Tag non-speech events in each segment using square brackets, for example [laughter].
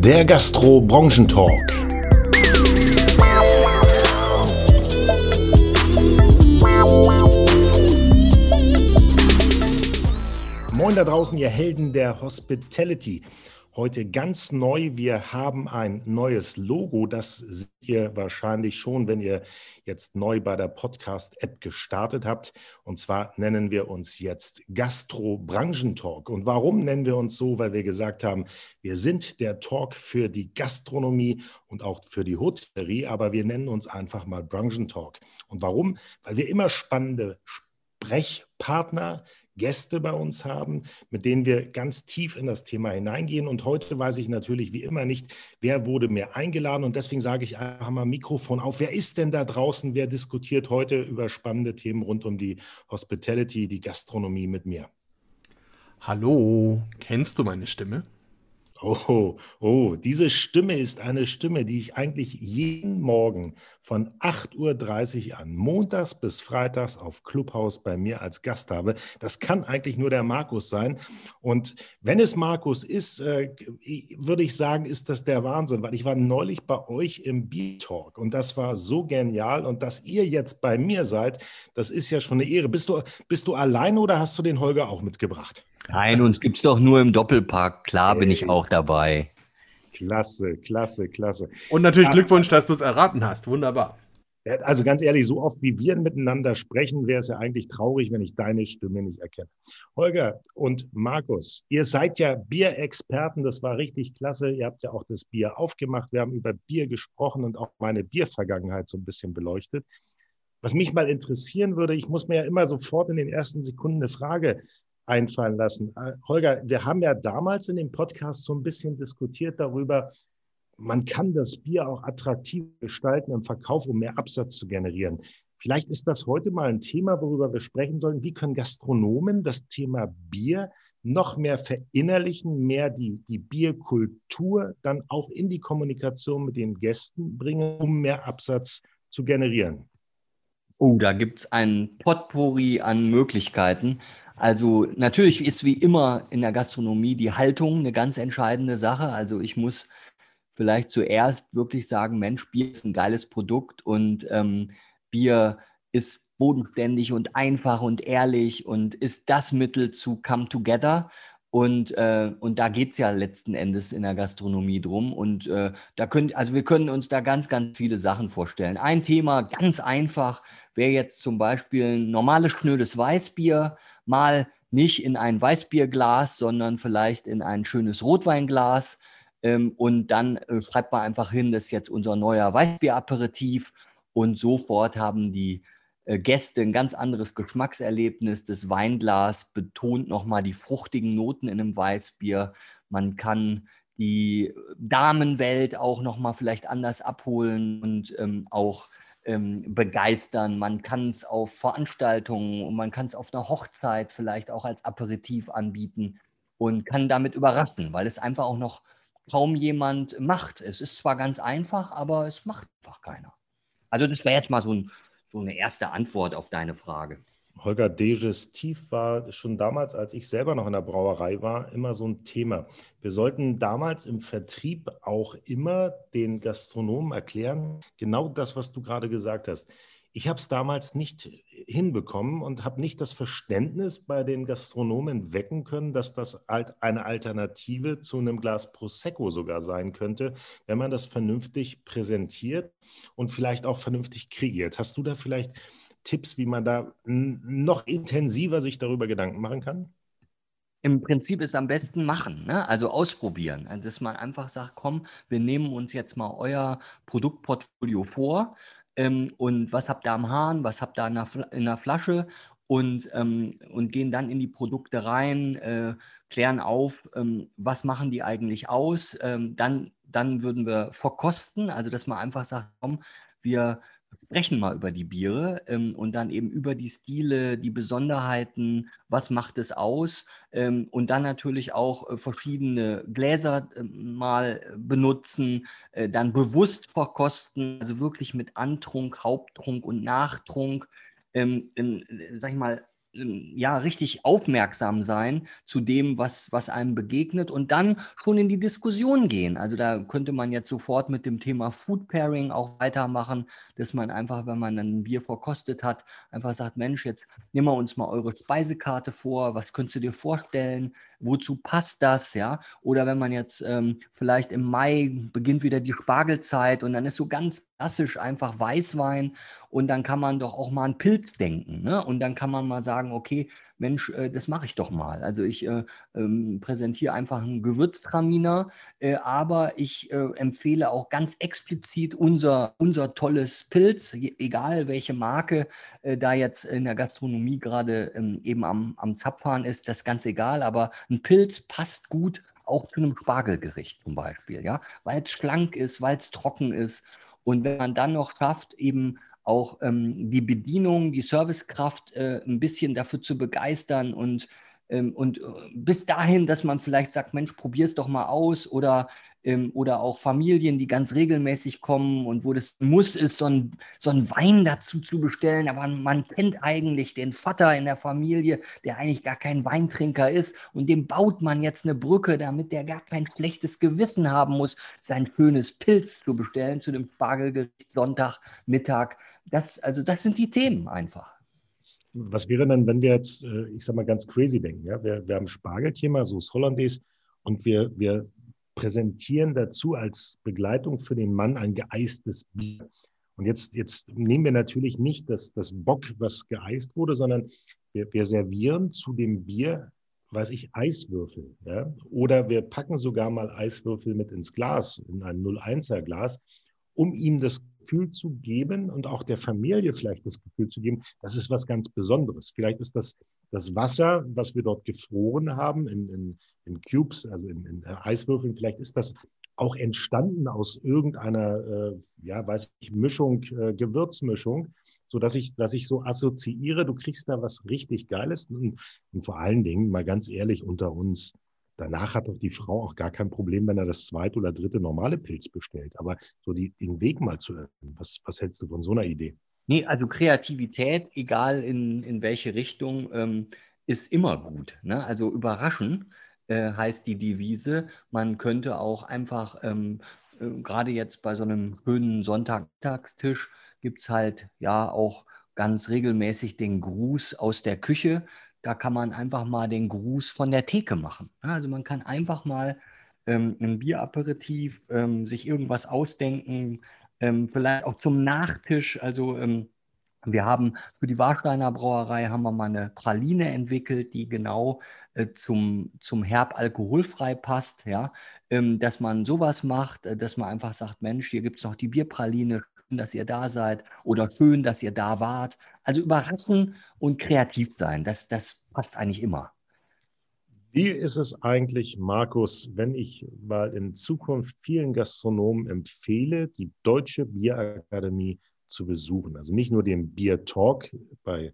der Gastro-Branchentalk. Moin da draußen, ihr Helden der Hospitality. Heute ganz neu. Wir haben ein neues Logo. Das seht ihr wahrscheinlich schon, wenn ihr jetzt neu bei der Podcast-App gestartet habt. Und zwar nennen wir uns jetzt Gastro Branchentalk. Und warum nennen wir uns so? Weil wir gesagt haben, wir sind der Talk für die Gastronomie und auch für die Hotellerie, aber wir nennen uns einfach mal Branchentalk. Und warum? Weil wir immer spannende Sprechpartner, Gäste bei uns haben, mit denen wir ganz tief in das Thema hineingehen. Und heute weiß ich natürlich wie immer nicht, wer wurde mir eingeladen. Und deswegen sage ich einfach mal Mikrofon auf. Wer ist denn da draußen? Wer diskutiert heute über spannende Themen rund um die Hospitality, die Gastronomie mit mir? Hallo, kennst du meine Stimme? Oh, oh, diese Stimme ist eine Stimme, die ich eigentlich jeden Morgen von 8.30 Uhr an, montags bis freitags auf Clubhouse bei mir als Gast habe. Das kann eigentlich nur der Markus sein. Und wenn es Markus ist, äh, würde ich sagen, ist das der Wahnsinn, weil ich war neulich bei euch im Beat-Talk und das war so genial. Und dass ihr jetzt bei mir seid, das ist ja schon eine Ehre. Bist du, bist du alleine oder hast du den Holger auch mitgebracht? Nein, uns gibt es doch nur im Doppelpark. Klar bin ich auch dabei. Klasse, klasse, klasse. Und natürlich ja. Glückwunsch, dass du es erraten hast. Wunderbar. Also ganz ehrlich, so oft wie wir miteinander sprechen, wäre es ja eigentlich traurig, wenn ich deine Stimme nicht erkenne. Holger und Markus, ihr seid ja Bierexperten, das war richtig klasse. Ihr habt ja auch das Bier aufgemacht. Wir haben über Bier gesprochen und auch meine Biervergangenheit so ein bisschen beleuchtet. Was mich mal interessieren würde, ich muss mir ja immer sofort in den ersten Sekunden eine Frage einfallen lassen. Äh, Holger, wir haben ja damals in dem Podcast so ein bisschen diskutiert darüber, man kann das Bier auch attraktiv gestalten im Verkauf, um mehr Absatz zu generieren. Vielleicht ist das heute mal ein Thema, worüber wir sprechen sollen. Wie können Gastronomen das Thema Bier noch mehr verinnerlichen, mehr die, die Bierkultur dann auch in die Kommunikation mit den Gästen bringen, um mehr Absatz zu generieren? Oh, da gibt es ein Potpourri an Möglichkeiten. Also natürlich ist wie immer in der Gastronomie die Haltung eine ganz entscheidende Sache. Also ich muss vielleicht zuerst wirklich sagen, Mensch, Bier ist ein geiles Produkt und ähm, Bier ist bodenständig und einfach und ehrlich und ist das Mittel zu come together. Und, äh, und da geht es ja letzten Endes in der Gastronomie drum. Und äh, da können, also wir können uns da ganz, ganz viele Sachen vorstellen. Ein Thema, ganz einfach, wäre jetzt zum Beispiel ein normales schnödes Weißbier mal nicht in ein Weißbierglas, sondern vielleicht in ein schönes Rotweinglas. Ähm, und dann äh, schreibt man einfach hin, das ist jetzt unser neuer Weißbieraperitif. Und sofort haben die äh, Gäste ein ganz anderes Geschmackserlebnis. Das Weinglas betont nochmal die fruchtigen Noten in einem Weißbier. Man kann die Damenwelt auch nochmal vielleicht anders abholen und ähm, auch ähm, begeistern. Man kann es auf Veranstaltungen und man kann es auf einer Hochzeit vielleicht auch als Aperitif anbieten und kann damit überraschen, weil es einfach auch noch kaum jemand macht. Es ist zwar ganz einfach, aber es macht einfach keiner. Also das wäre jetzt mal so, ein, so eine erste Antwort auf deine Frage. Holger Digestiv war schon damals, als ich selber noch in der Brauerei war, immer so ein Thema. Wir sollten damals im Vertrieb auch immer den Gastronomen erklären, genau das, was du gerade gesagt hast. Ich habe es damals nicht hinbekommen und habe nicht das Verständnis bei den Gastronomen wecken können, dass das eine Alternative zu einem Glas Prosecco sogar sein könnte, wenn man das vernünftig präsentiert und vielleicht auch vernünftig kreiert. Hast du da vielleicht Tipps, wie man da noch intensiver sich darüber Gedanken machen kann? Im Prinzip ist am besten machen, ne? also ausprobieren. Also dass man einfach sagt, komm, wir nehmen uns jetzt mal euer Produktportfolio vor ähm, und was habt ihr am Hahn, was habt ihr in der, in der Flasche und, ähm, und gehen dann in die Produkte rein, äh, klären auf, ähm, was machen die eigentlich aus. Ähm, dann, dann würden wir verkosten, also dass man einfach sagt, komm, wir sprechen mal über die Biere ähm, und dann eben über die Stile, die Besonderheiten, was macht es aus ähm, und dann natürlich auch äh, verschiedene Gläser äh, mal benutzen, äh, dann bewusst verkosten, also wirklich mit Antrunk, Haupttrunk und Nachtrunk, ähm, in, sag ich mal, ja richtig aufmerksam sein zu dem, was, was einem begegnet und dann schon in die Diskussion gehen. Also da könnte man jetzt sofort mit dem Thema Food Pairing auch weitermachen, dass man einfach, wenn man ein Bier verkostet hat, einfach sagt, Mensch, jetzt nehmen wir uns mal eure Speisekarte vor, was könntest du dir vorstellen, wozu passt das, ja? Oder wenn man jetzt ähm, vielleicht im Mai beginnt wieder die Spargelzeit und dann ist so ganz klassisch einfach Weißwein und dann kann man doch auch mal an Pilz denken. Ne? Und dann kann man mal sagen, okay, Mensch, äh, das mache ich doch mal. Also ich äh, ähm, präsentiere einfach einen Gewürztraminer, äh, aber ich äh, empfehle auch ganz explizit unser, unser tolles Pilz, egal welche Marke äh, da jetzt in der Gastronomie gerade ähm, eben am, am Zapfahren ist, das ist ganz egal, aber ein Pilz passt gut auch zu einem Spargelgericht zum Beispiel, ja, weil es schlank ist, weil es trocken ist. Und wenn man dann noch schafft, eben auch ähm, die Bedienung, die Servicekraft äh, ein bisschen dafür zu begeistern und, ähm, und äh, bis dahin, dass man vielleicht sagt, Mensch, probier es doch mal aus oder, ähm, oder auch Familien, die ganz regelmäßig kommen und wo das Muss ist, so ein, so ein Wein dazu zu bestellen, aber man kennt eigentlich den Vater in der Familie, der eigentlich gar kein Weintrinker ist. Und dem baut man jetzt eine Brücke, damit der gar kein schlechtes Gewissen haben muss, sein schönes Pilz zu bestellen zu dem Spargelgericht Sonntag, Mittag das, also das sind die Themen einfach. Was wäre denn, wenn wir jetzt, äh, ich sag mal, ganz crazy denken? Ja? Wir, wir haben Spargelthema, so ist Hollandaise, und wir, wir präsentieren dazu als Begleitung für den Mann ein geeistes Bier. Und jetzt, jetzt nehmen wir natürlich nicht das, das Bock, was geeist wurde, sondern wir, wir servieren zu dem Bier, weiß ich, Eiswürfel. Ja? Oder wir packen sogar mal Eiswürfel mit ins Glas, in ein 01er Glas, um ihm das Gefühl zu geben und auch der Familie vielleicht das Gefühl zu geben, das ist was ganz Besonderes. Vielleicht ist das das Wasser, was wir dort gefroren haben in, in, in Cubes, also in, in Eiswürfeln, vielleicht ist das auch entstanden aus irgendeiner, äh, ja, weiß ich, Mischung, äh, Gewürzmischung, so dass ich, dass ich so assoziiere, du kriegst da was richtig Geiles und, und vor allen Dingen, mal ganz ehrlich unter uns, Danach hat doch die Frau auch gar kein Problem, wenn er das zweite oder dritte normale Pilz bestellt. Aber so die, den Weg mal zu öffnen, was, was hältst du von so einer Idee? Nee, also Kreativität, egal in, in welche Richtung, ähm, ist immer gut. Ne? Also überraschen äh, heißt die Devise. Man könnte auch einfach, ähm, äh, gerade jetzt bei so einem schönen Sonntagstagstisch, gibt es halt ja auch ganz regelmäßig den Gruß aus der Küche. Da kann man einfach mal den Gruß von der Theke machen. Also man kann einfach mal ähm, ein Bieraperitif, ähm, sich irgendwas ausdenken, ähm, vielleicht auch zum Nachtisch. Also ähm, wir haben für die Warsteiner Brauerei haben wir mal eine Praline entwickelt, die genau äh, zum, zum Herb alkoholfrei passt, ja, ähm, dass man sowas macht, äh, dass man einfach sagt, Mensch, hier gibt es noch die Bierpraline, dass ihr da seid oder schön, dass ihr da wart. Also überraschen und kreativ sein, das, das passt eigentlich immer. Wie ist es eigentlich, Markus, wenn ich mal in Zukunft vielen Gastronomen empfehle, die Deutsche Bierakademie zu besuchen? Also nicht nur den Bier Talk bei,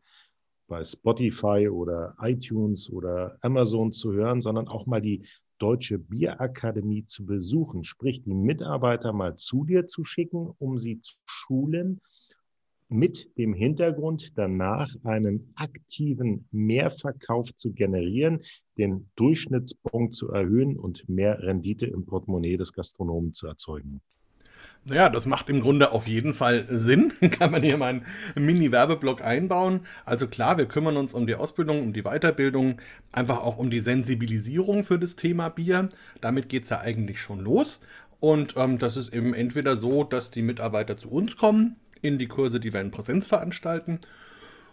bei Spotify oder iTunes oder Amazon zu hören, sondern auch mal die Deutsche Bierakademie zu besuchen, sprich die Mitarbeiter mal zu dir zu schicken, um sie zu schulen, mit dem Hintergrund danach einen aktiven Mehrverkauf zu generieren, den Durchschnittspunkt zu erhöhen und mehr Rendite im Portemonnaie des Gastronomen zu erzeugen. Naja, das macht im Grunde auf jeden Fall Sinn. [laughs] Kann man hier mal einen Mini-Werbeblock einbauen. Also klar, wir kümmern uns um die Ausbildung, um die Weiterbildung, einfach auch um die Sensibilisierung für das Thema Bier. Damit geht es ja eigentlich schon los. Und ähm, das ist eben entweder so, dass die Mitarbeiter zu uns kommen, in die Kurse, die wir in Präsenz veranstalten,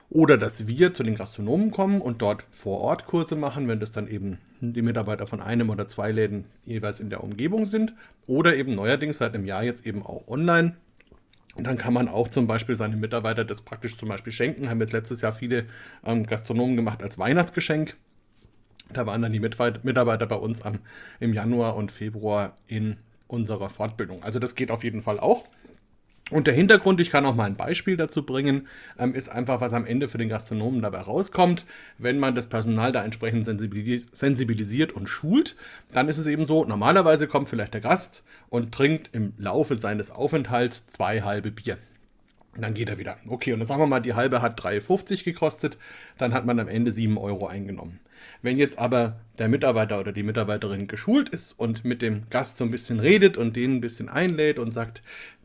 oder dass wir zu den Gastronomen kommen und dort vor Ort Kurse machen, wenn das dann eben die Mitarbeiter von einem oder zwei Läden jeweils in der Umgebung sind. Oder eben neuerdings seit einem Jahr jetzt eben auch online. Und dann kann man auch zum Beispiel seine Mitarbeiter das praktisch zum Beispiel schenken. Haben jetzt letztes Jahr viele ähm, Gastronomen gemacht als Weihnachtsgeschenk. Da waren dann die Mitarbeiter bei uns am, im Januar und Februar in unserer Fortbildung. Also das geht auf jeden Fall auch. Und der Hintergrund, ich kann auch mal ein Beispiel dazu bringen, ähm, ist einfach, was am Ende für den Gastronomen dabei rauskommt. Wenn man das Personal da entsprechend sensibilisiert und schult, dann ist es eben so, normalerweise kommt vielleicht der Gast und trinkt im Laufe seines Aufenthalts zwei halbe Bier. Dann geht er wieder. Okay, und dann sagen wir mal, die halbe hat 3,50 gekostet, dann hat man am Ende 7 Euro eingenommen. Wenn jetzt aber der Mitarbeiter oder die Mitarbeiterin geschult ist und mit dem Gast so ein bisschen redet und den ein bisschen einlädt und sagt,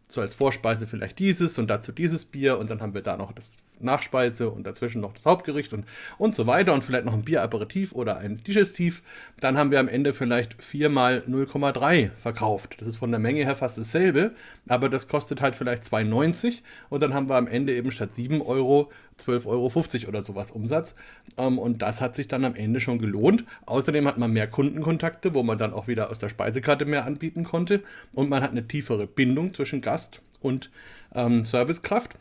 so als Vorspeise vielleicht dieses und dazu dieses Bier und dann haben wir da noch das Nachspeise und dazwischen noch das Hauptgericht und, und so weiter und vielleicht noch ein Bieraperitif oder ein Digestiv, dann haben wir am Ende vielleicht 4 mal 0,3 verkauft. Das ist von der Menge her fast dasselbe, aber das kostet halt vielleicht 2,90 und dann haben wir am Ende eben statt 7 Euro 12,50 Euro oder sowas Umsatz. Ähm, und das hat sich dann am Ende schon gelohnt. Außerdem hat man mehr Kundenkontakte, wo man dann auch wieder aus der Speisekarte mehr anbieten konnte. Und man hat eine tiefere Bindung zwischen Gast und ähm, Servicekraft.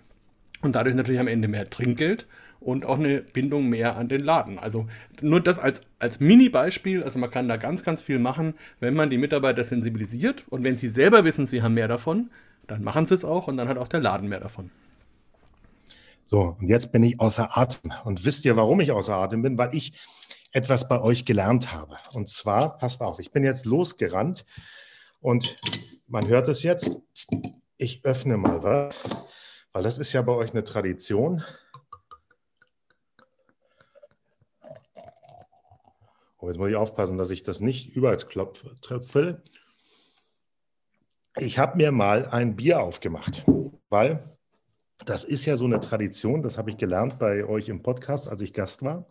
Und dadurch natürlich am Ende mehr Trinkgeld und auch eine Bindung mehr an den Laden. Also nur das als, als Mini-Beispiel. Also man kann da ganz, ganz viel machen, wenn man die Mitarbeiter sensibilisiert. Und wenn sie selber wissen, sie haben mehr davon, dann machen sie es auch und dann hat auch der Laden mehr davon. So, und jetzt bin ich außer Atem. Und wisst ihr, warum ich außer Atem bin? Weil ich etwas bei euch gelernt habe. Und zwar, passt auf, ich bin jetzt losgerannt und man hört es jetzt. Ich öffne mal was. Weil das ist ja bei euch eine Tradition. Oh, jetzt muss ich aufpassen, dass ich das nicht übertröpfel. Ich habe mir mal ein Bier aufgemacht, weil das ist ja so eine Tradition, das habe ich gelernt bei euch im Podcast, als ich Gast war,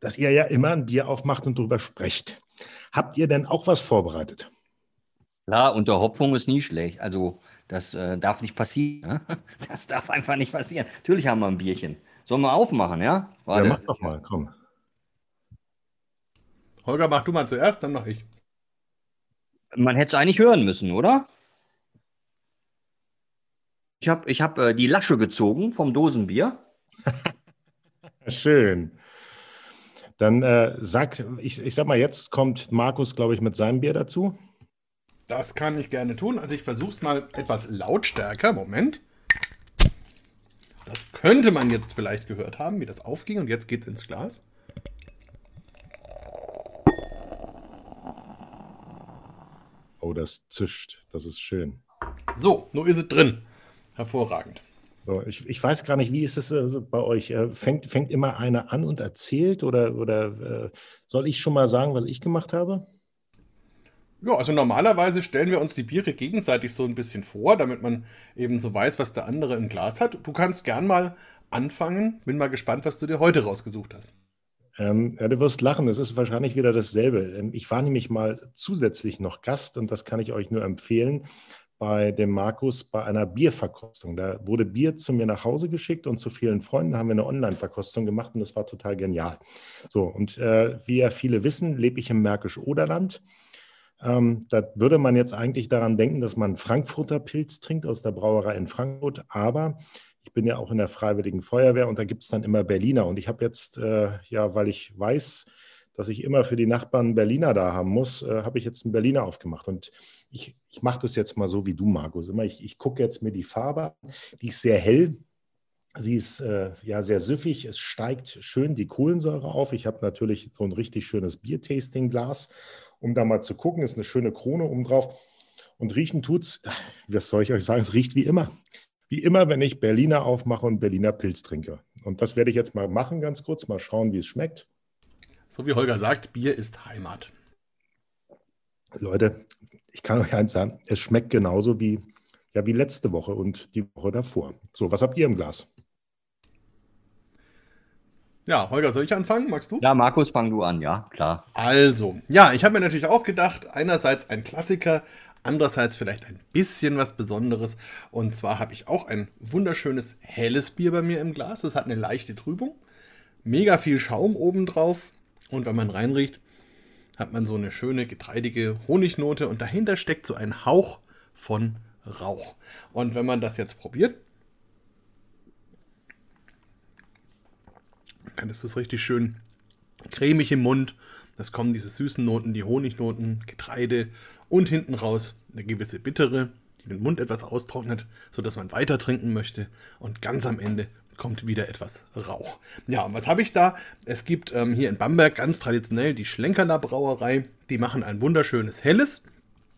dass ihr ja immer ein Bier aufmacht und darüber sprecht. Habt ihr denn auch was vorbereitet? Klar, Unterhopfung ist nie schlecht. Also das äh, darf nicht passieren. Ne? [laughs] Das darf einfach nicht passieren. Natürlich haben wir ein Bierchen. Sollen wir aufmachen, ja? Warte. Ja, mach doch mal, komm. Holger, mach du mal zuerst, dann mach ich. Man hätte es eigentlich hören müssen, oder? Ich habe ich hab, äh, die Lasche gezogen vom Dosenbier. [laughs] Schön. Dann äh, sag, ich, ich sag mal, jetzt kommt Markus, glaube ich, mit seinem Bier dazu. Das kann ich gerne tun. Also ich versuche es mal etwas lautstärker. Moment. Das könnte man jetzt vielleicht gehört haben, wie das aufging. Und jetzt geht es ins Glas. Oh, das zischt. Das ist schön. So, nur ist es drin. Hervorragend. So, ich, ich weiß gar nicht, wie ist es äh, bei euch? Äh, fängt, fängt immer einer an und erzählt oder, oder äh, soll ich schon mal sagen, was ich gemacht habe? Ja, also normalerweise stellen wir uns die Biere gegenseitig so ein bisschen vor, damit man eben so weiß, was der andere im Glas hat. Du kannst gern mal anfangen. Bin mal gespannt, was du dir heute rausgesucht hast. Ähm, ja, du wirst lachen, es ist wahrscheinlich wieder dasselbe. Ähm, ich war nämlich mal zusätzlich noch Gast und das kann ich euch nur empfehlen bei dem Markus bei einer Bierverkostung. Da wurde Bier zu mir nach Hause geschickt und zu vielen Freunden haben wir eine Online-Verkostung gemacht und das war total genial. So, und äh, wie ja viele wissen, lebe ich im Märkisch-Oderland. Ähm, da würde man jetzt eigentlich daran denken, dass man Frankfurter Pilz trinkt aus der Brauerei in Frankfurt, aber ich bin ja auch in der Freiwilligen Feuerwehr und da gibt es dann immer Berliner. Und ich habe jetzt, äh, ja, weil ich weiß, dass ich immer für die Nachbarn Berliner da haben muss, äh, habe ich jetzt einen Berliner aufgemacht. Und ich, ich mache das jetzt mal so wie du, Markus. Immer, ich, ich gucke jetzt mir die Farbe an. Die ist sehr hell. Sie ist äh, ja sehr süffig. Es steigt schön die Kohlensäure auf. Ich habe natürlich so ein richtig schönes Biertasting-Glas um da mal zu gucken. Ist eine schöne Krone oben drauf. Und riechen tut's, was soll ich euch sagen, es riecht wie immer. Wie immer, wenn ich Berliner aufmache und Berliner Pilz trinke. Und das werde ich jetzt mal machen, ganz kurz, mal schauen, wie es schmeckt. So wie Holger sagt, Bier ist Heimat. Leute, ich kann euch eins sagen, es schmeckt genauso wie, ja, wie letzte Woche und die Woche davor. So, was habt ihr im Glas? Ja, Holger, soll ich anfangen? Magst du? Ja, Markus, fang du an, ja, klar. Also, ja, ich habe mir natürlich auch gedacht, einerseits ein Klassiker, andererseits vielleicht ein bisschen was Besonderes. Und zwar habe ich auch ein wunderschönes helles Bier bei mir im Glas. Das hat eine leichte Trübung, mega viel Schaum obendrauf. Und wenn man reinriecht, hat man so eine schöne getreidige Honignote und dahinter steckt so ein Hauch von Rauch. Und wenn man das jetzt probiert, Dann ist es richtig schön cremig im Mund. Es kommen diese süßen Noten, die Honignoten, Getreide und hinten raus eine gewisse bittere, die den Mund etwas austrocknet, sodass man weiter trinken möchte. Und ganz am Ende kommt wieder etwas Rauch. Ja, und was habe ich da? Es gibt ähm, hier in Bamberg ganz traditionell die Schlenkerler Brauerei. Die machen ein wunderschönes helles.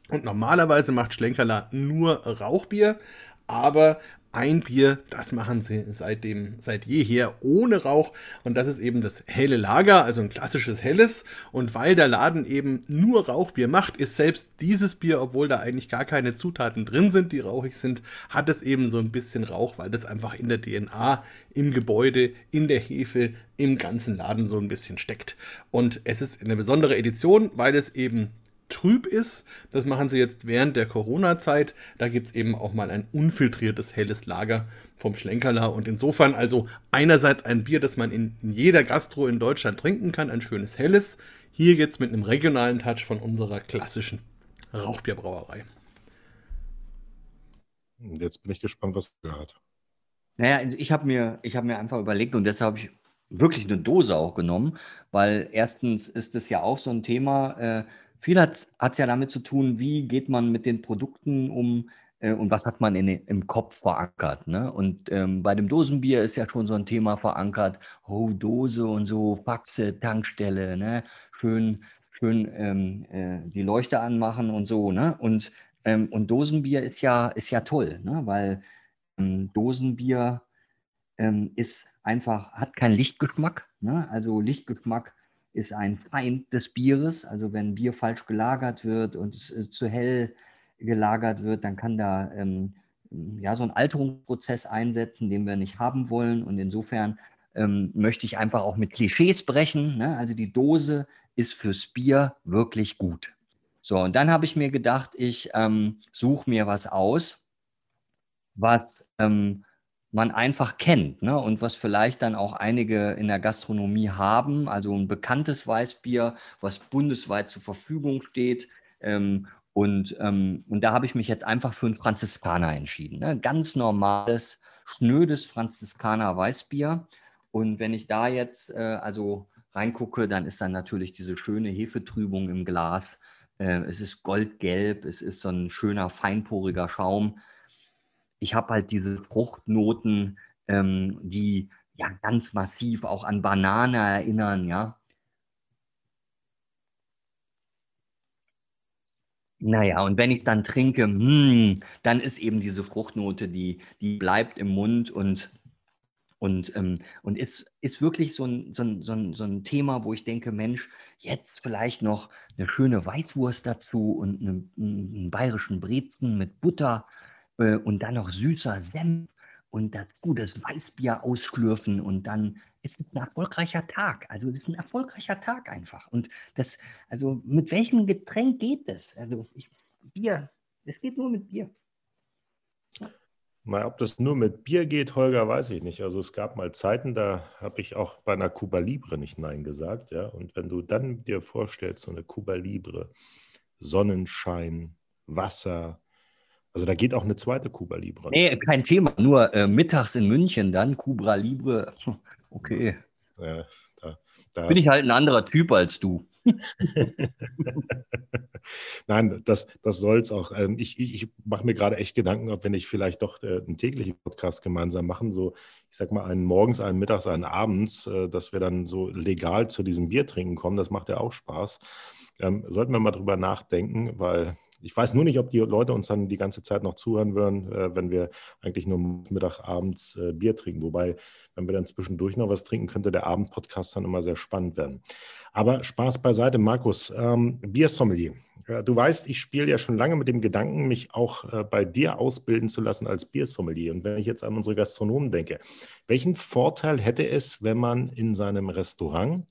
Und normalerweise macht Schlenkerler nur Rauchbier. Aber ein Bier, das machen sie seitdem, seit jeher ohne Rauch. Und das ist eben das helle Lager, also ein klassisches helles. Und weil der Laden eben nur Rauchbier macht, ist selbst dieses Bier, obwohl da eigentlich gar keine Zutaten drin sind, die rauchig sind, hat es eben so ein bisschen Rauch, weil das einfach in der DNA, im Gebäude, in der Hefe, im ganzen Laden so ein bisschen steckt. Und es ist eine besondere Edition, weil es eben trüb ist. Das machen sie jetzt während der Corona-Zeit. Da gibt es eben auch mal ein unfiltriertes helles Lager vom Schlenkerler. Und insofern also einerseits ein Bier, das man in, in jeder Gastro in Deutschland trinken kann, ein schönes helles. Hier jetzt mit einem regionalen Touch von unserer klassischen Rauchbierbrauerei. Jetzt bin ich gespannt, was du gehört. Naja, also ich habe mir, hab mir einfach überlegt und deshalb habe ich wirklich eine Dose auch genommen, weil erstens ist es ja auch so ein Thema, äh, viel hat es ja damit zu tun, wie geht man mit den Produkten um äh, und was hat man in, im Kopf verankert. Ne? Und ähm, bei dem Dosenbier ist ja schon so ein Thema verankert, oh, Dose und so, Faxe, Tankstelle, ne? schön, schön ähm, äh, die Leuchte anmachen und so. Ne? Und, ähm, und Dosenbier ist ja, ist ja toll, ne? weil ähm, Dosenbier ähm, ist einfach, hat keinen Lichtgeschmack. Ne? Also Lichtgeschmack ist ein Feind des Bieres. Also wenn Bier falsch gelagert wird und es äh, zu hell gelagert wird, dann kann da ähm, ja, so ein Alterungsprozess einsetzen, den wir nicht haben wollen. Und insofern ähm, möchte ich einfach auch mit Klischees brechen. Ne? Also die Dose ist fürs Bier wirklich gut. So, und dann habe ich mir gedacht, ich ähm, suche mir was aus, was ähm, man einfach kennt ne? und was vielleicht dann auch einige in der Gastronomie haben. Also ein bekanntes Weißbier, was bundesweit zur Verfügung steht. Ähm, und, ähm, und da habe ich mich jetzt einfach für einen Franziskaner entschieden. Ne? Ganz normales, schnödes Franziskaner Weißbier. Und wenn ich da jetzt äh, also reingucke, dann ist dann natürlich diese schöne Hefetrübung im Glas. Äh, es ist goldgelb, es ist so ein schöner, feinporiger Schaum ich habe halt diese Fruchtnoten, ähm, die ja ganz massiv auch an Banane erinnern, ja. Naja, und wenn ich es dann trinke, mm, dann ist eben diese Fruchtnote, die, die bleibt im Mund und, und, ähm, und ist, ist wirklich so ein, so, ein, so, ein, so ein Thema, wo ich denke, Mensch, jetzt vielleicht noch eine schöne Weißwurst dazu und eine, einen bayerischen Brezen mit Butter äh, und dann noch süßer Senf und dazu das Weißbier ausschlürfen und dann ist es ein erfolgreicher Tag. Also es ist ein erfolgreicher Tag einfach. Und das, also mit welchem Getränk geht es? Also ich, Bier, es geht nur mit Bier. Na, ob das nur mit Bier geht, Holger, weiß ich nicht. Also es gab mal Zeiten, da habe ich auch bei einer Cuba Libre nicht Nein gesagt, ja. Und wenn du dann dir vorstellst, so eine Cuba Libre, Sonnenschein, Wasser, also da geht auch eine zweite Cuba Libre. Nee, kein Thema. Nur äh, mittags in München dann Cuba Libre. [laughs] Okay. Ja, da, da Bin ich halt ein anderer Typ als du. [laughs] Nein, das, das soll es auch. Ähm, ich, ich, ich mache mir gerade echt Gedanken, ob wenn ich vielleicht doch äh, einen täglichen Podcast gemeinsam machen, so ich sag mal einen morgens, einen mittags, einen abends, äh, dass wir dann so legal zu diesem Bier trinken kommen. Das macht ja auch Spaß. Ähm, sollten wir mal drüber nachdenken, weil ich weiß nur nicht, ob die Leute uns dann die ganze Zeit noch zuhören würden, äh, wenn wir eigentlich nur Mittag, abends äh, Bier trinken. Wobei, wenn wir dann zwischendurch noch was trinken, könnte der Abendpodcast dann immer sehr spannend werden. Aber Spaß beiseite, Markus. Ähm, Biersommelier. Du weißt, ich spiele ja schon lange mit dem Gedanken, mich auch äh, bei dir ausbilden zu lassen als Biersommelier. Und wenn ich jetzt an unsere Gastronomen denke, welchen Vorteil hätte es, wenn man in seinem Restaurant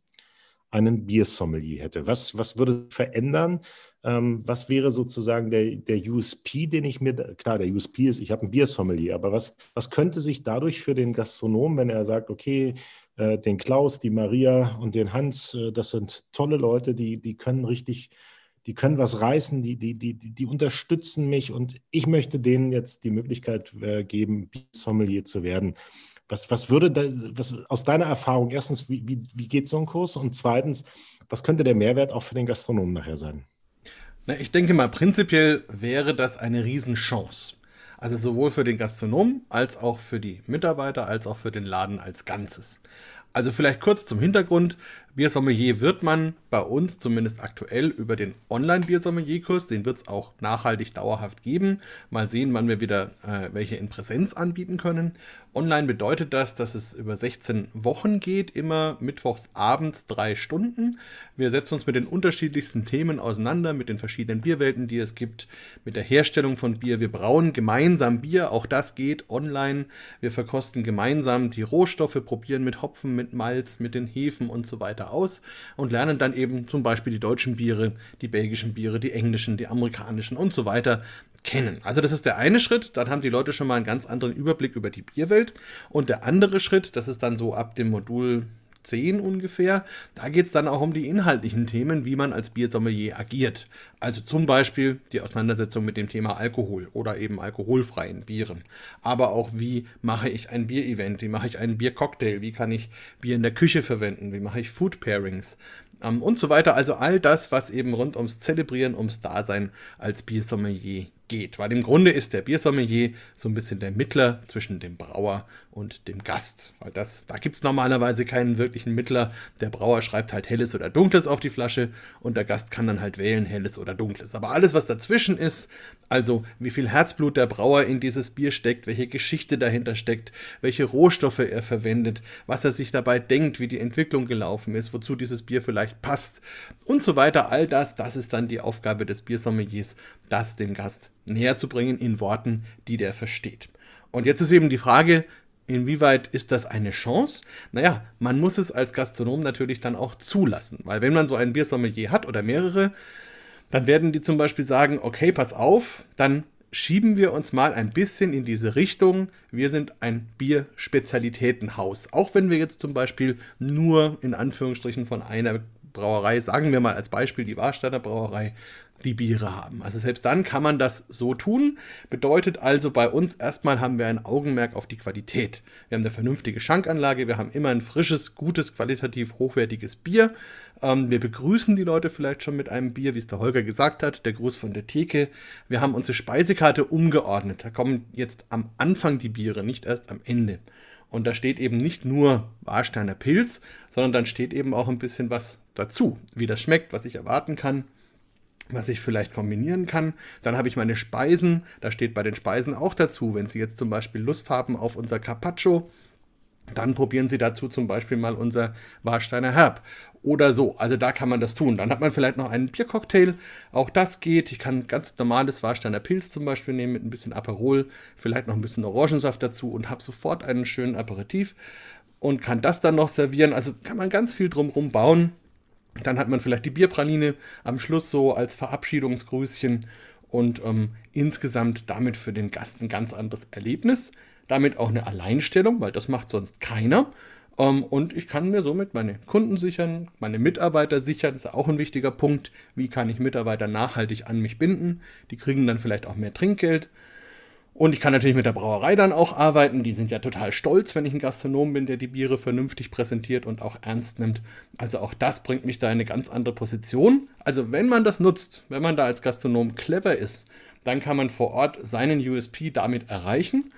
einen Biersommelier hätte? Was, was würde verändern, ähm, was wäre sozusagen der, der USP, den ich mir, klar, der USP ist, ich habe ein Biersommelier, aber was, was könnte sich dadurch für den Gastronom, wenn er sagt, okay, äh, den Klaus, die Maria und den Hans, äh, das sind tolle Leute, die, die können richtig, die können was reißen, die, die, die, die unterstützen mich und ich möchte denen jetzt die Möglichkeit äh, geben, Biersommelier zu werden. Was, was würde da, was aus deiner Erfahrung, erstens, wie, wie, wie geht so ein Kurs? Und zweitens, was könnte der Mehrwert auch für den Gastronomen nachher sein? Ich denke mal, prinzipiell wäre das eine Riesenchance. Also sowohl für den Gastronom als auch für die Mitarbeiter, als auch für den Laden als Ganzes. Also vielleicht kurz zum Hintergrund. Biersommelier wird man bei uns zumindest aktuell über den Online-Biersommelier-Kurs. Den wird es auch nachhaltig dauerhaft geben. Mal sehen, wann wir wieder äh, welche in Präsenz anbieten können. Online bedeutet das, dass es über 16 Wochen geht, immer mittwochs abends drei Stunden. Wir setzen uns mit den unterschiedlichsten Themen auseinander, mit den verschiedenen Bierwelten, die es gibt, mit der Herstellung von Bier. Wir brauen gemeinsam Bier, auch das geht online. Wir verkosten gemeinsam die Rohstoffe, probieren mit Hopfen, mit Malz, mit den Hefen und so weiter aus und lernen dann eben zum Beispiel die deutschen Biere, die belgischen Biere, die englischen, die amerikanischen und so weiter kennen. Also das ist der eine Schritt, dann haben die Leute schon mal einen ganz anderen Überblick über die Bierwelt. Und der andere Schritt, das ist dann so ab dem Modul 10 ungefähr, da geht es dann auch um die inhaltlichen Themen, wie man als Biersommelier agiert. Also zum Beispiel die Auseinandersetzung mit dem Thema Alkohol oder eben alkoholfreien Bieren. Aber auch, wie mache ich ein Bierevent, wie mache ich einen Biercocktail, wie kann ich Bier in der Küche verwenden, wie mache ich Food Pairings, ähm, und so weiter. Also all das, was eben rund ums Zelebrieren, ums Dasein als Biersommelier geht. Weil im Grunde ist der Biersommelier so ein bisschen der Mittler zwischen dem Brauer und dem Gast. Weil das, da gibt es normalerweise keinen wirklichen Mittler. Der Brauer schreibt halt helles oder dunkles auf die Flasche und der Gast kann dann halt wählen, helles oder dunkles. Aber alles, was dazwischen ist, also wie viel Herzblut der Brauer in dieses Bier steckt, welche Geschichte dahinter steckt, welche Rohstoffe er verwendet, was er sich dabei denkt, wie die Entwicklung gelaufen ist, wozu dieses Bier vielleicht passt und so weiter, all das, das ist dann die Aufgabe des Biersommeliers, das dem Gast näher zu bringen in Worten, die der versteht. Und jetzt ist eben die Frage, inwieweit ist das eine Chance? Naja, man muss es als Gastronom natürlich dann auch zulassen, weil wenn man so einen Biersommelier hat oder mehrere, dann werden die zum Beispiel sagen, okay, pass auf, dann schieben wir uns mal ein bisschen in diese Richtung. Wir sind ein Bierspezialitätenhaus. Auch wenn wir jetzt zum Beispiel nur in Anführungsstrichen von einer Brauerei, sagen wir mal als Beispiel die Warsteiner Brauerei, die Biere haben. Also selbst dann kann man das so tun. Bedeutet also bei uns erstmal haben wir ein Augenmerk auf die Qualität. Wir haben eine vernünftige Schankanlage, wir haben immer ein frisches, gutes, qualitativ hochwertiges Bier. Ähm, wir begrüßen die Leute vielleicht schon mit einem Bier, wie es der Holger gesagt hat, der Gruß von der Theke. Wir haben unsere Speisekarte umgeordnet. Da kommen jetzt am Anfang die Biere, nicht erst am Ende. Und da steht eben nicht nur Warsteiner Pilz, sondern dann steht eben auch ein bisschen was dazu, wie das schmeckt, was ich erwarten kann was ich vielleicht kombinieren kann. Dann habe ich meine Speisen. Da steht bei den Speisen auch dazu, wenn Sie jetzt zum Beispiel Lust haben auf unser Carpaccio, dann probieren Sie dazu zum Beispiel mal unser Warsteiner Herb oder so. Also da kann man das tun. Dann hat man vielleicht noch einen Biercocktail. Auch das geht. Ich kann ganz normales Warsteiner Pilz zum Beispiel nehmen mit ein bisschen Aperol, vielleicht noch ein bisschen Orangensaft dazu und habe sofort einen schönen Aperitif und kann das dann noch servieren. Also kann man ganz viel drumherum bauen. Dann hat man vielleicht die Bierpraline am Schluss so als Verabschiedungsgrüßchen und ähm, insgesamt damit für den Gast ein ganz anderes Erlebnis. Damit auch eine Alleinstellung, weil das macht sonst keiner. Ähm, und ich kann mir somit meine Kunden sichern, meine Mitarbeiter sichern. Das ist auch ein wichtiger Punkt. Wie kann ich Mitarbeiter nachhaltig an mich binden? Die kriegen dann vielleicht auch mehr Trinkgeld. Und ich kann natürlich mit der Brauerei dann auch arbeiten. Die sind ja total stolz, wenn ich ein Gastronom bin, der die Biere vernünftig präsentiert und auch ernst nimmt. Also auch das bringt mich da in eine ganz andere Position. Also wenn man das nutzt, wenn man da als Gastronom clever ist, dann kann man vor Ort seinen USP damit erreichen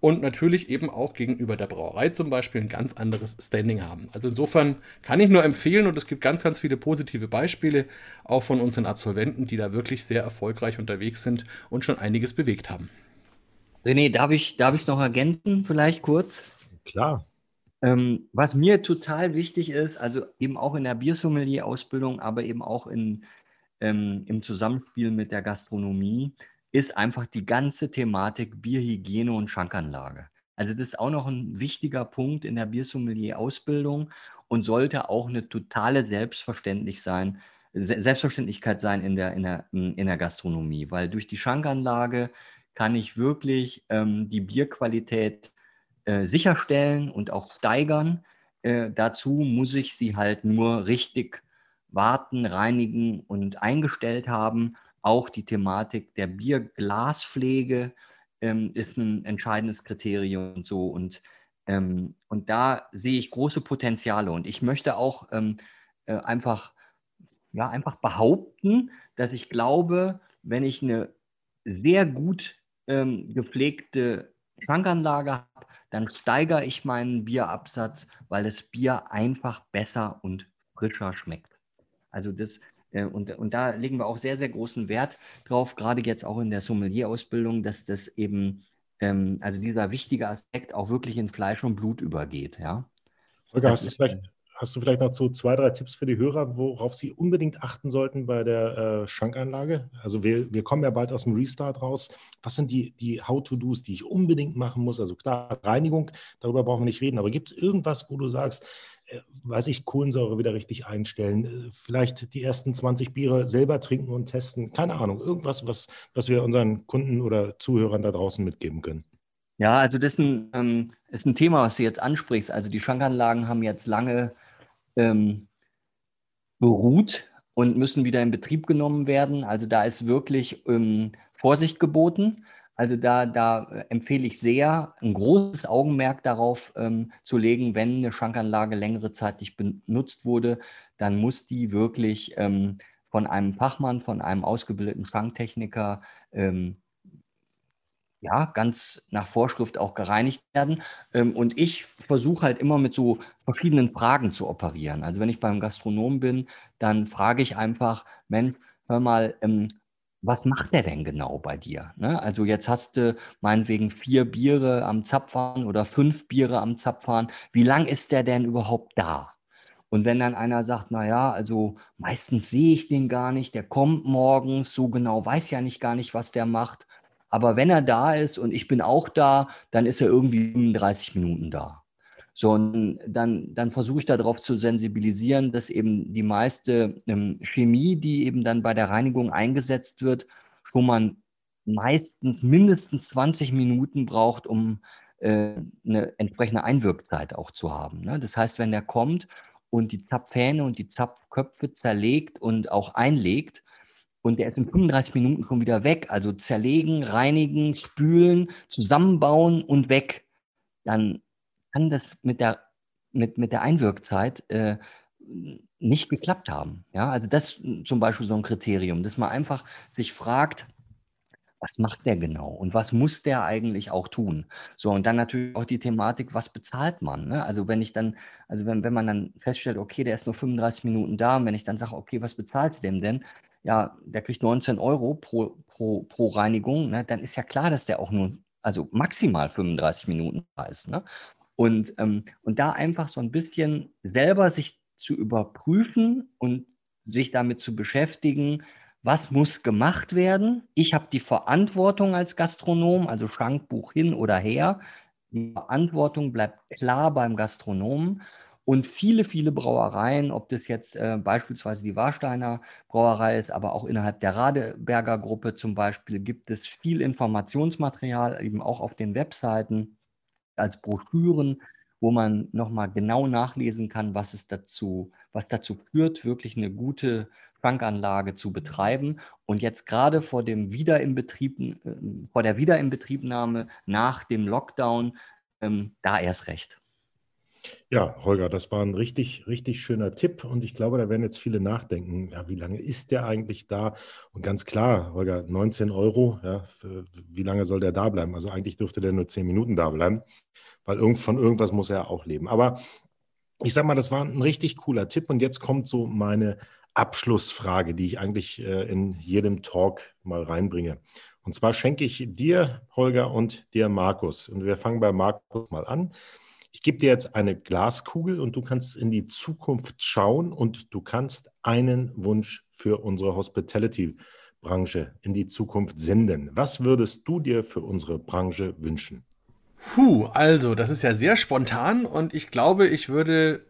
und natürlich eben auch gegenüber der Brauerei zum Beispiel ein ganz anderes Standing haben. Also insofern kann ich nur empfehlen und es gibt ganz, ganz viele positive Beispiele auch von unseren Absolventen, die da wirklich sehr erfolgreich unterwegs sind und schon einiges bewegt haben. René, darf ich es darf noch ergänzen, vielleicht kurz? Klar. Ähm, was mir total wichtig ist, also eben auch in der Biersommelier-Ausbildung, aber eben auch in, ähm, im Zusammenspiel mit der Gastronomie, ist einfach die ganze Thematik Bierhygiene und Schankanlage. Also das ist auch noch ein wichtiger Punkt in der Biersommelier-Ausbildung und sollte auch eine totale Selbstverständlich sein, Selbstverständlichkeit sein in der, in, der, in der Gastronomie, weil durch die Schankanlage kann ich wirklich ähm, die Bierqualität äh, sicherstellen und auch steigern. Äh, dazu muss ich sie halt nur richtig warten, reinigen und eingestellt haben. Auch die Thematik der Bierglaspflege ähm, ist ein entscheidendes Kriterium und so. Und, ähm, und da sehe ich große Potenziale. Und ich möchte auch ähm, äh, einfach, ja, einfach behaupten, dass ich glaube, wenn ich eine sehr gut ähm, gepflegte Schankanlage habe, dann steigere ich meinen Bierabsatz, weil das Bier einfach besser und frischer schmeckt. Also das, und, und da legen wir auch sehr, sehr großen Wert drauf, gerade jetzt auch in der Sommelier-Ausbildung, dass das eben, ähm, also dieser wichtige Aspekt auch wirklich in Fleisch und Blut übergeht. Ja? Holger, hast du, vielleicht, hast du vielleicht noch so zwei, drei Tipps für die Hörer, worauf sie unbedingt achten sollten bei der äh, Schankanlage? Also wir, wir kommen ja bald aus dem Restart raus. Was sind die, die How-to-Dos, die ich unbedingt machen muss? Also klar, Reinigung, darüber brauchen wir nicht reden, aber gibt es irgendwas, wo du sagst, äh, weiß ich, Kohlensäure wieder richtig einstellen, äh, vielleicht die ersten 20 Biere selber trinken und testen, keine Ahnung, irgendwas, was, was wir unseren Kunden oder Zuhörern da draußen mitgeben können. Ja, also das ist ein, ähm, ist ein Thema, was du jetzt ansprichst. Also die Schankanlagen haben jetzt lange ähm, beruht und müssen wieder in Betrieb genommen werden. Also da ist wirklich ähm, Vorsicht geboten. Also da, da äh, empfehle ich sehr, ein großes Augenmerk darauf ähm, zu legen, wenn eine Schankanlage längere Zeit nicht benutzt wurde, dann muss die wirklich ähm, von einem Fachmann, von einem ausgebildeten Schanktechniker ähm, ja, ganz nach Vorschrift auch gereinigt werden. Ähm, und ich versuche halt immer mit so verschiedenen Fragen zu operieren. Also wenn ich beim Gastronom bin, dann frage ich einfach, Mensch, hör mal, ähm, was macht der denn genau bei dir? Ne? Also jetzt hast du meinetwegen vier Biere am Zapfahren oder fünf Biere am Zapfahren. Wie lang ist der denn überhaupt da? Und wenn dann einer sagt, naja, also meistens sehe ich den gar nicht, der kommt morgens, so genau weiß ja nicht gar nicht, was der macht. Aber wenn er da ist und ich bin auch da, dann ist er irgendwie 35 Minuten da. So, und dann, dann versuche ich darauf zu sensibilisieren, dass eben die meiste ähm, Chemie, die eben dann bei der Reinigung eingesetzt wird, schon man meistens mindestens 20 Minuten braucht, um äh, eine entsprechende Einwirkzeit auch zu haben. Ne? Das heißt, wenn der kommt und die Zapfhähne und die Zapfköpfe zerlegt und auch einlegt, und der ist in 35 Minuten schon wieder weg, also zerlegen, reinigen, spülen, zusammenbauen und weg, dann kann das mit der, mit, mit der Einwirkzeit äh, nicht geklappt haben. Ja, also das zum Beispiel so ein Kriterium, dass man einfach sich fragt, was macht der genau und was muss der eigentlich auch tun? So, und dann natürlich auch die Thematik, was bezahlt man? Ne? Also wenn ich dann, also wenn, wenn man dann feststellt, okay, der ist nur 35 Minuten da, und wenn ich dann sage, okay, was bezahlt dem denn? Ja, der kriegt 19 Euro pro, pro, pro Reinigung, ne? dann ist ja klar, dass der auch nur, also maximal 35 Minuten da ist. Ne? Und, ähm, und da einfach so ein bisschen selber sich zu überprüfen und sich damit zu beschäftigen, was muss gemacht werden. Ich habe die Verantwortung als Gastronom, also Schankbuch hin oder her. Die Verantwortung bleibt klar beim Gastronomen. Und viele, viele Brauereien, ob das jetzt äh, beispielsweise die Warsteiner Brauerei ist, aber auch innerhalb der Radeberger Gruppe zum Beispiel, gibt es viel Informationsmaterial, eben auch auf den Webseiten als Broschüren, wo man nochmal genau nachlesen kann, was es dazu, was dazu führt, wirklich eine gute Bankanlage zu betreiben. Und jetzt gerade vor dem Wiederinbetrieb, äh, vor der Wiederinbetriebnahme nach dem Lockdown, ähm, da erst recht. Ja, Holger, das war ein richtig, richtig schöner Tipp und ich glaube, da werden jetzt viele nachdenken, ja, wie lange ist der eigentlich da? Und ganz klar, Holger, 19 Euro, ja, wie lange soll der da bleiben? Also eigentlich dürfte der nur 10 Minuten da bleiben, weil irgend, von irgendwas muss er auch leben. Aber ich sag mal, das war ein richtig cooler Tipp und jetzt kommt so meine Abschlussfrage, die ich eigentlich äh, in jedem Talk mal reinbringe. Und zwar schenke ich dir, Holger, und dir, Markus. Und wir fangen bei Markus mal an. Ich gebe dir jetzt eine Glaskugel und du kannst in die Zukunft schauen und du kannst einen Wunsch für unsere Hospitality-Branche in die Zukunft senden. Was würdest du dir für unsere Branche wünschen? Puh, also, das ist ja sehr spontan und ich glaube, ich würde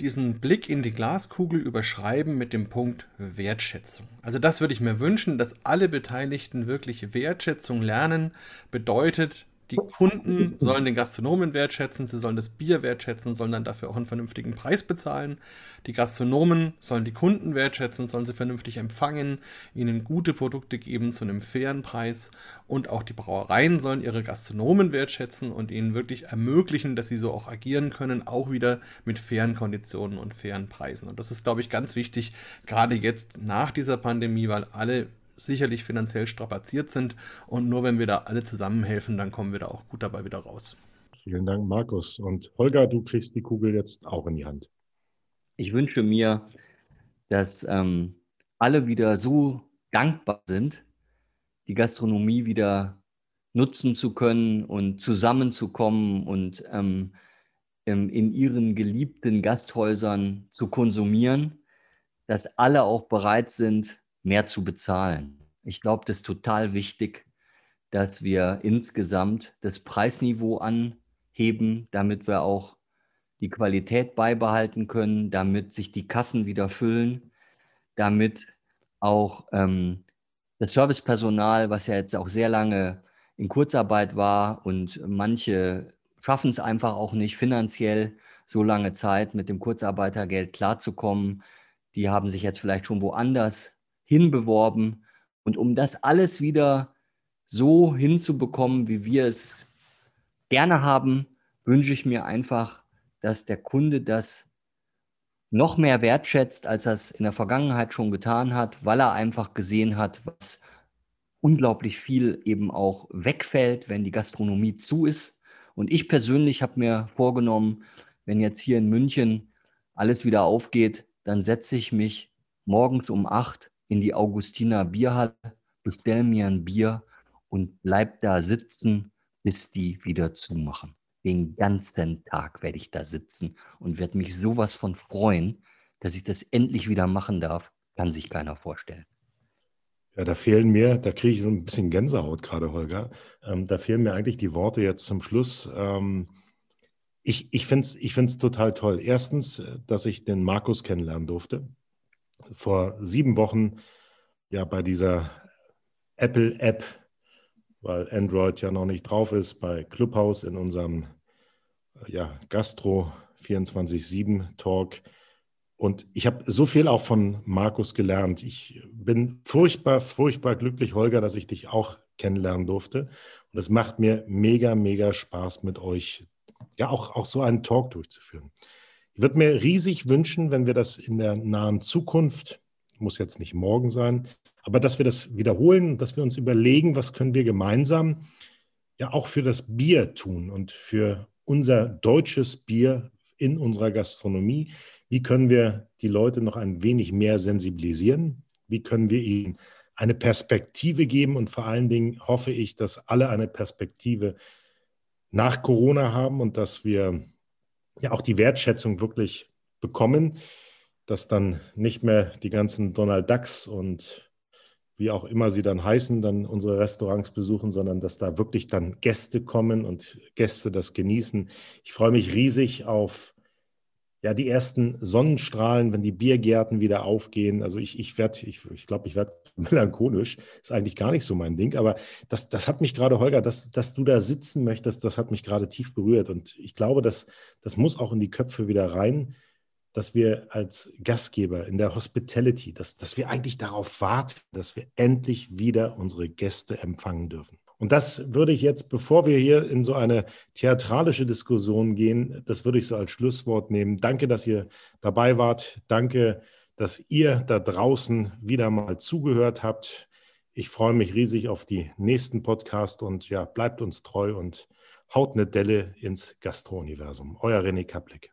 diesen Blick in die Glaskugel überschreiben mit dem Punkt Wertschätzung. Also das würde ich mir wünschen, dass alle Beteiligten wirklich Wertschätzung lernen, bedeutet die Kunden sollen den Gastronomen wertschätzen, sie sollen das Bier wertschätzen, sollen dann dafür auch einen vernünftigen Preis bezahlen. Die Gastronomen sollen die Kunden wertschätzen, sollen sie vernünftig empfangen, ihnen gute Produkte geben zu einem fairen Preis. Und auch die Brauereien sollen ihre Gastronomen wertschätzen und ihnen wirklich ermöglichen, dass sie so auch agieren können, auch wieder mit fairen Konditionen und fairen Preisen. Und das ist, glaube ich, ganz wichtig, gerade jetzt nach dieser Pandemie, weil alle sicherlich finanziell strapaziert sind. Und nur wenn wir da alle zusammenhelfen, dann kommen wir da auch gut dabei wieder raus. Vielen Dank, Markus. Und Holger, du kriegst die Kugel jetzt auch in die Hand. Ich wünsche mir, dass ähm, alle wieder so dankbar sind, die Gastronomie wieder nutzen zu können und zusammenzukommen und ähm, in ihren geliebten Gasthäusern zu konsumieren, dass alle auch bereit sind, mehr zu bezahlen. Ich glaube, das ist total wichtig, dass wir insgesamt das Preisniveau anheben, damit wir auch die Qualität beibehalten können, damit sich die Kassen wieder füllen, damit auch ähm, das Servicepersonal, was ja jetzt auch sehr lange in Kurzarbeit war und manche schaffen es einfach auch nicht finanziell so lange Zeit mit dem Kurzarbeitergeld klarzukommen. Die haben sich jetzt vielleicht schon woanders hinbeworben. Und um das alles wieder so hinzubekommen, wie wir es gerne haben, wünsche ich mir einfach, dass der Kunde das noch mehr wertschätzt, als er es in der Vergangenheit schon getan hat, weil er einfach gesehen hat, was unglaublich viel eben auch wegfällt, wenn die Gastronomie zu ist. Und ich persönlich habe mir vorgenommen, wenn jetzt hier in München alles wieder aufgeht, dann setze ich mich morgens um acht in die Augustiner Bierhalle, bestelle mir ein Bier und bleib da sitzen, bis die wieder zumachen. Den ganzen Tag werde ich da sitzen und werde mich sowas von freuen, dass ich das endlich wieder machen darf, kann sich keiner vorstellen. Ja, da fehlen mir, da kriege ich so ein bisschen Gänsehaut gerade, Holger. Ähm, da fehlen mir eigentlich die Worte jetzt zum Schluss. Ähm, ich ich finde es ich find's total toll. Erstens, dass ich den Markus kennenlernen durfte. Vor sieben Wochen ja bei dieser Apple-App, weil Android ja noch nicht drauf ist, bei Clubhouse in unserem ja, Gastro 24-7 Talk und ich habe so viel auch von Markus gelernt. Ich bin furchtbar, furchtbar glücklich, Holger, dass ich dich auch kennenlernen durfte. Und es macht mir mega, mega Spaß mit euch, ja, auch, auch so einen Talk durchzuführen. Ich würde mir riesig wünschen, wenn wir das in der nahen Zukunft, muss jetzt nicht morgen sein, aber dass wir das wiederholen dass wir uns überlegen, was können wir gemeinsam ja auch für das Bier tun und für unser deutsches Bier in unserer Gastronomie. Wie können wir die Leute noch ein wenig mehr sensibilisieren? Wie können wir ihnen eine Perspektive geben? Und vor allen Dingen hoffe ich, dass alle eine Perspektive nach Corona haben und dass wir ja auch die Wertschätzung wirklich bekommen, dass dann nicht mehr die ganzen Donald Ducks und wie auch immer sie dann heißen, dann unsere Restaurants besuchen, sondern dass da wirklich dann Gäste kommen und Gäste das genießen. Ich freue mich riesig auf ja, die ersten Sonnenstrahlen, wenn die Biergärten wieder aufgehen. Also ich, ich werde, ich, ich glaube, ich werde [laughs] melancholisch. Ist eigentlich gar nicht so mein Ding. Aber das, das hat mich gerade, Holger, dass, dass du da sitzen möchtest, das hat mich gerade tief berührt. Und ich glaube, dass, das muss auch in die Köpfe wieder rein, dass wir als Gastgeber in der Hospitality, dass, dass wir eigentlich darauf warten, dass wir endlich wieder unsere Gäste empfangen dürfen. Und das würde ich jetzt, bevor wir hier in so eine theatralische Diskussion gehen, das würde ich so als Schlusswort nehmen. Danke, dass ihr dabei wart. Danke, dass ihr da draußen wieder mal zugehört habt. Ich freue mich riesig auf die nächsten Podcast und ja, bleibt uns treu und haut eine Delle ins Gastro-Universum. Euer René Kaplik.